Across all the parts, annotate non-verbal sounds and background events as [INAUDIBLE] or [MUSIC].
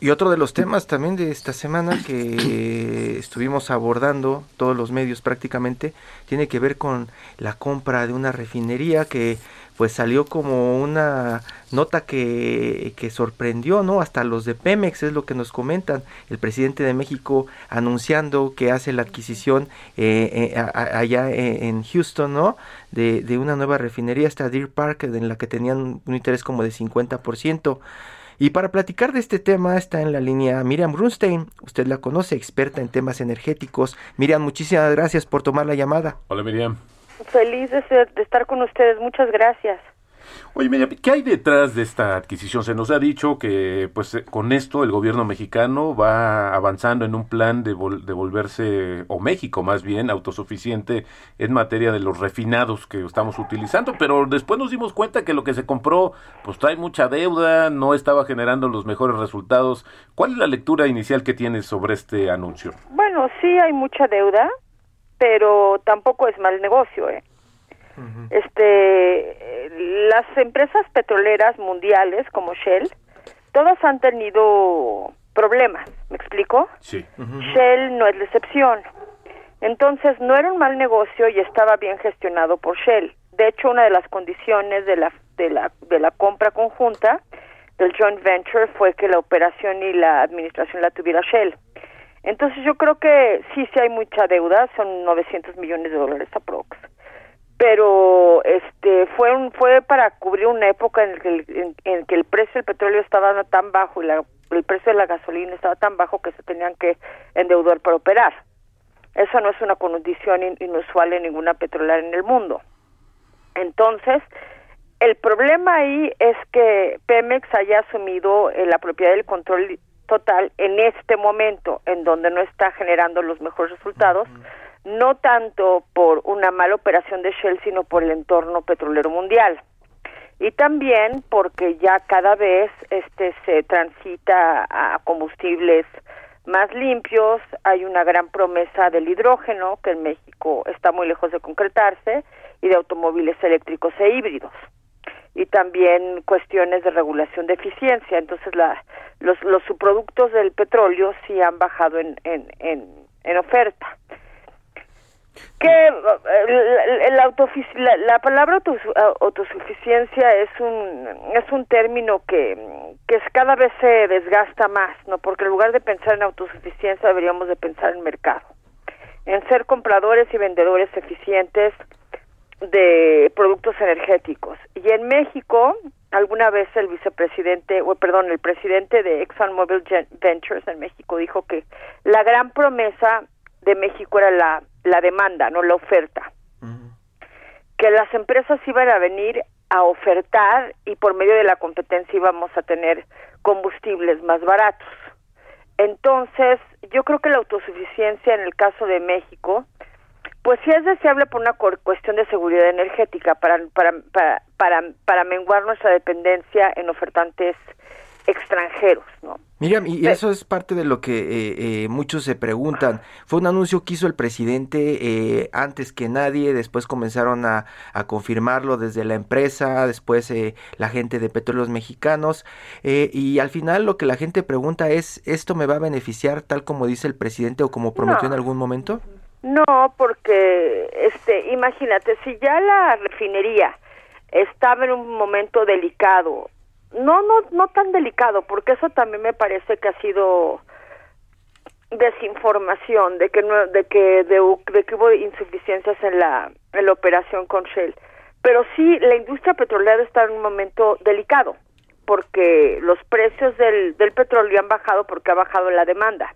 Y otro de los temas también de esta semana que estuvimos abordando, todos los medios prácticamente, tiene que ver con la compra de una refinería que pues salió como una nota que, que sorprendió, ¿no? Hasta los de Pemex es lo que nos comentan. El presidente de México anunciando que hace la adquisición eh, eh, allá en Houston, ¿no? De, de una nueva refinería, esta Deer Park, en la que tenían un interés como de 50%. Y para platicar de este tema está en la línea Miriam Runstein. Usted la conoce, experta en temas energéticos. Miriam, muchísimas gracias por tomar la llamada. Hola Miriam. Feliz de, de estar con ustedes. Muchas gracias. Oye, mira, ¿qué hay detrás de esta adquisición? Se nos ha dicho que pues eh, con esto el gobierno mexicano va avanzando en un plan de, de volverse, o México más bien, autosuficiente en materia de los refinados que estamos utilizando, pero después nos dimos cuenta que lo que se compró pues trae mucha deuda, no estaba generando los mejores resultados. ¿Cuál es la lectura inicial que tienes sobre este anuncio? Bueno, sí hay mucha deuda, pero tampoco es mal negocio, ¿eh? Este, las empresas petroleras mundiales como Shell, todas han tenido problemas, ¿me explico? Sí. Shell no es la excepción. Entonces, no era un mal negocio y estaba bien gestionado por Shell. De hecho, una de las condiciones de la de la de la compra conjunta del joint venture fue que la operación y la administración la tuviera Shell. Entonces, yo creo que sí, sí hay mucha deuda, son 900 millones de dólares aprox pero este fue un, fue para cubrir una época en, el que, en, que el precio del petróleo estaba tan bajo y la, el precio de la gasolina estaba tan bajo que se tenían que endeudar para operar. Eso no es una condición inusual en ninguna petrolera en el mundo. Entonces, el problema ahí es que Pemex haya asumido eh, la propiedad del control total en este momento, en donde no está generando los mejores resultados no tanto por una mala operación de Shell, sino por el entorno petrolero mundial. Y también porque ya cada vez este se transita a combustibles más limpios, hay una gran promesa del hidrógeno que en México está muy lejos de concretarse y de automóviles eléctricos e híbridos y también cuestiones de regulación de eficiencia. Entonces, la, los, los subproductos del petróleo sí han bajado en, en, en, en oferta que eh, la, la, palabra autosuficiencia es un es un término que que cada vez se desgasta más no porque en lugar de pensar en autosuficiencia deberíamos de pensar en mercado. En ser compradores y vendedores eficientes de productos energéticos. Y en México alguna vez el vicepresidente o perdón el presidente de ExxonMobil Ventures en México dijo que la gran promesa de México era la la demanda, no la oferta. Que las empresas iban a venir a ofertar y por medio de la competencia íbamos a tener combustibles más baratos. Entonces, yo creo que la autosuficiencia en el caso de México, pues sí es deseable por una cuestión de seguridad energética para, para, para, para, para menguar nuestra dependencia en ofertantes extranjeros, ¿no? Miriam, y eso es parte de lo que eh, eh, muchos se preguntan. Fue un anuncio que hizo el presidente eh, antes que nadie, después comenzaron a, a, confirmarlo desde la empresa, después la gente de Petróleos Mexicanos, y al final lo que la gente pregunta es, ¿esto me va a beneficiar tal como dice el presidente o como prometió en algún momento? No, porque, este, imagínate, si ya la refinería estaba en un momento delicado, no, no, no tan delicado, porque eso también me parece que ha sido desinformación de que no, de que de, que hubo insuficiencias en la en la operación con Shell. Pero sí la industria petrolera está en un momento delicado porque los precios del, del petróleo han bajado porque ha bajado la demanda.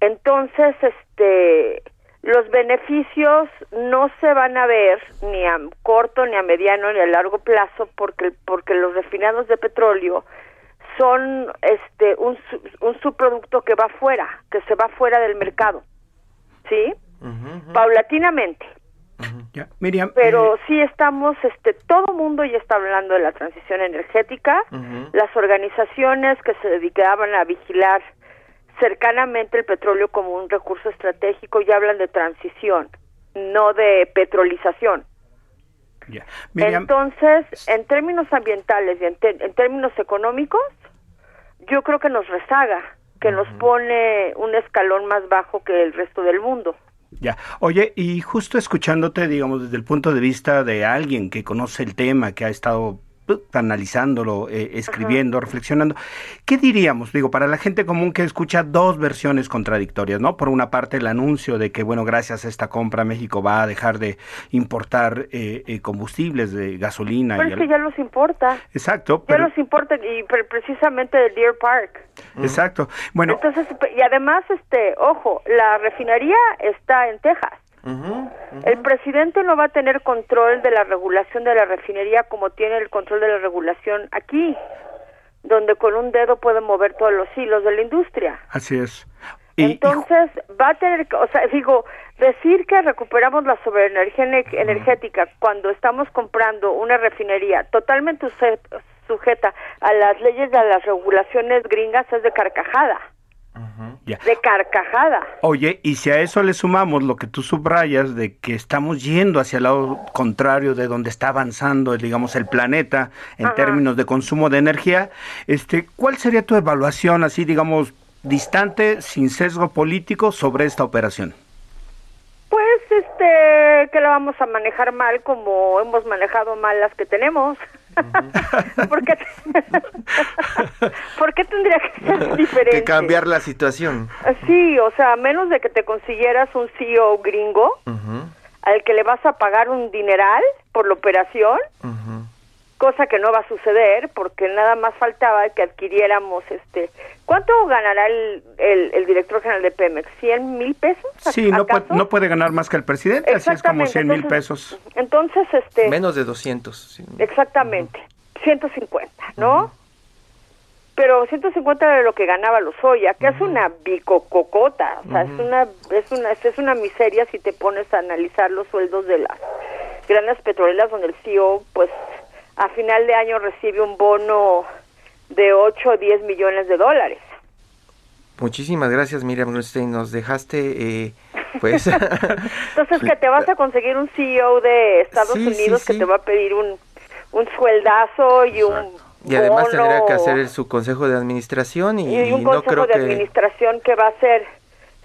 Entonces este los beneficios no se van a ver ni a corto, ni a mediano, ni a largo plazo porque, porque los refinados de petróleo son este un, un subproducto que va fuera, que se va fuera del mercado. ¿Sí? Paulatinamente. Miriam, pero eh, sí estamos, este, todo mundo ya está hablando de la transición energética. Las organizaciones que se dedicaban a vigilar cercanamente el petróleo como un recurso estratégico ya hablan de transición, no de petrolización. Entonces, en términos ambientales y en, términos económicos, yo creo que nos rezaga, que nos pone un escalón más bajo que el resto del mundo. Ya, oye, y justo escuchándote, digamos, desde el punto de vista de alguien que conoce el tema, que ha estado analizándolo, eh, escribiendo, reflexionando. ¿Qué diríamos? Digo, para la gente común que escucha dos versiones contradictorias, ¿no? Por una parte, el anuncio de que, bueno, gracias a esta compra México va a dejar de importar eh, eh, combustibles de gasolina. Pero es que ya los importa. Exacto. Ya los importa y precisamente de Deer Park. Exacto. Bueno. Entonces, y además, este, ojo, la refinería está en Texas. El presidente no va a tener control de la regulación de la refinería como tiene el control de la regulación aquí, donde con un dedo puede mover todos los hilos de la industria. Así es. Entonces va a tener, o sea, digo, decir que recuperamos la soberanía energética cuando estamos comprando una refinería totalmente sujeta a las leyes de las regulaciones gringas es de carcajada. De carcajada. Oye, y si a eso le sumamos lo que tú subrayas de que estamos yendo hacia el lado contrario de donde está avanzando, digamos, el planeta en términos de consumo de energía, este, ¿cuál sería tu evaluación así, digamos, distante, sin sesgo político sobre esta operación? Pues, este, que la vamos a manejar mal como hemos manejado mal las que tenemos. [LAUGHS] [LAUGHS] ¿Por, qué tendría que ser diferente? Que cambiar la situación. Sí, o sea, a menos de que te consiguieras un CEO gringo al que le vas a pagar un dineral por la operación, cosa que no va a suceder porque nada más faltaba que adquiriéramos este ¿Cuánto ganará el, el, director general de Pemex? ¿100 mil pesos? Sí, no puede, no puede, ganar más que el presidente, así es como 100 mil pesos. Entonces, este... Menos de 200. Exactamente, 150, ¿no? Pero 150 era lo que ganaba Lozoya, que es una bicococota, o sea, es, una, es, una, es una miseria si te pones a analizar los sueldos de las grandes petroleras, donde el CEO, pues, a final de año recibe un bono de 8 o 10 millones de dólares. Muchísimas gracias, Miriam Grunstein. Nos dejaste, eh, pues... [LAUGHS] [LAUGHS] Entonces, que te vas a conseguir un CEO de Estados Unidos que te va a pedir un, un sueldazo y un y además tendría que hacer su consejo de administración y, un consejo de administración que va a ser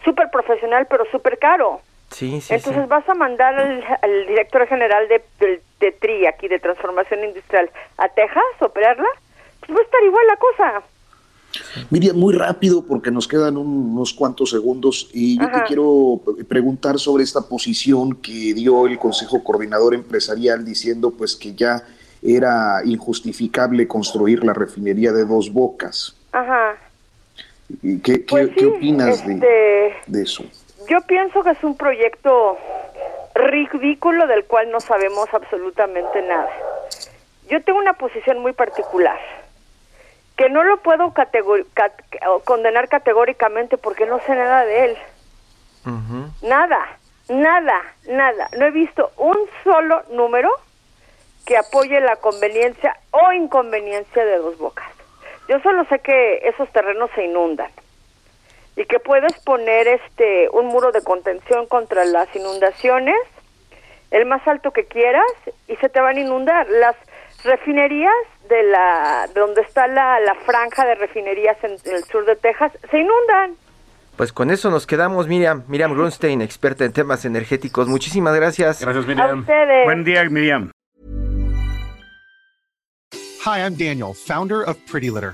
súper profesional pero súper caro. Sí, sí, Entonces vas a mandar al, director general de, de, de, TRI aquí de Transformación Industrial a Texas operarla va a estar igual la cosa. Miriam, muy rápido porque nos quedan unos cuantos segundos y yo te quiero preguntar sobre esta posición que dio el Consejo Coordinador Empresarial diciendo pues que ya era injustificable construir la refinería de dos bocas. Ajá. ¿Qué, pues qué, opinas de, este, de eso? Yo pienso que es un proyecto ridículo del cual no sabemos absolutamente nada. Yo tengo una posición muy particular que no lo puedo condenar categóricamente porque no sé nada de él. Nada, nada, nada. No he visto un solo número que apoye la conveniencia o inconveniencia de dos bocas. Yo solo sé que esos terrenos se inundan y que puedes poner este un muro de contención contra las inundaciones, el más alto que quieras y se te van a inundar. Las refinerías de la donde está la, la franja de refinerías en, el sur de Texas se inundan. Pues con eso nos quedamos, Miriam, Miriam Grunstein, experta en temas energéticos. Muchísimas gracias. Gracias, Miriam. Buen día, Miriam. Hi, I'm Daniel, founder of Pretty Litter.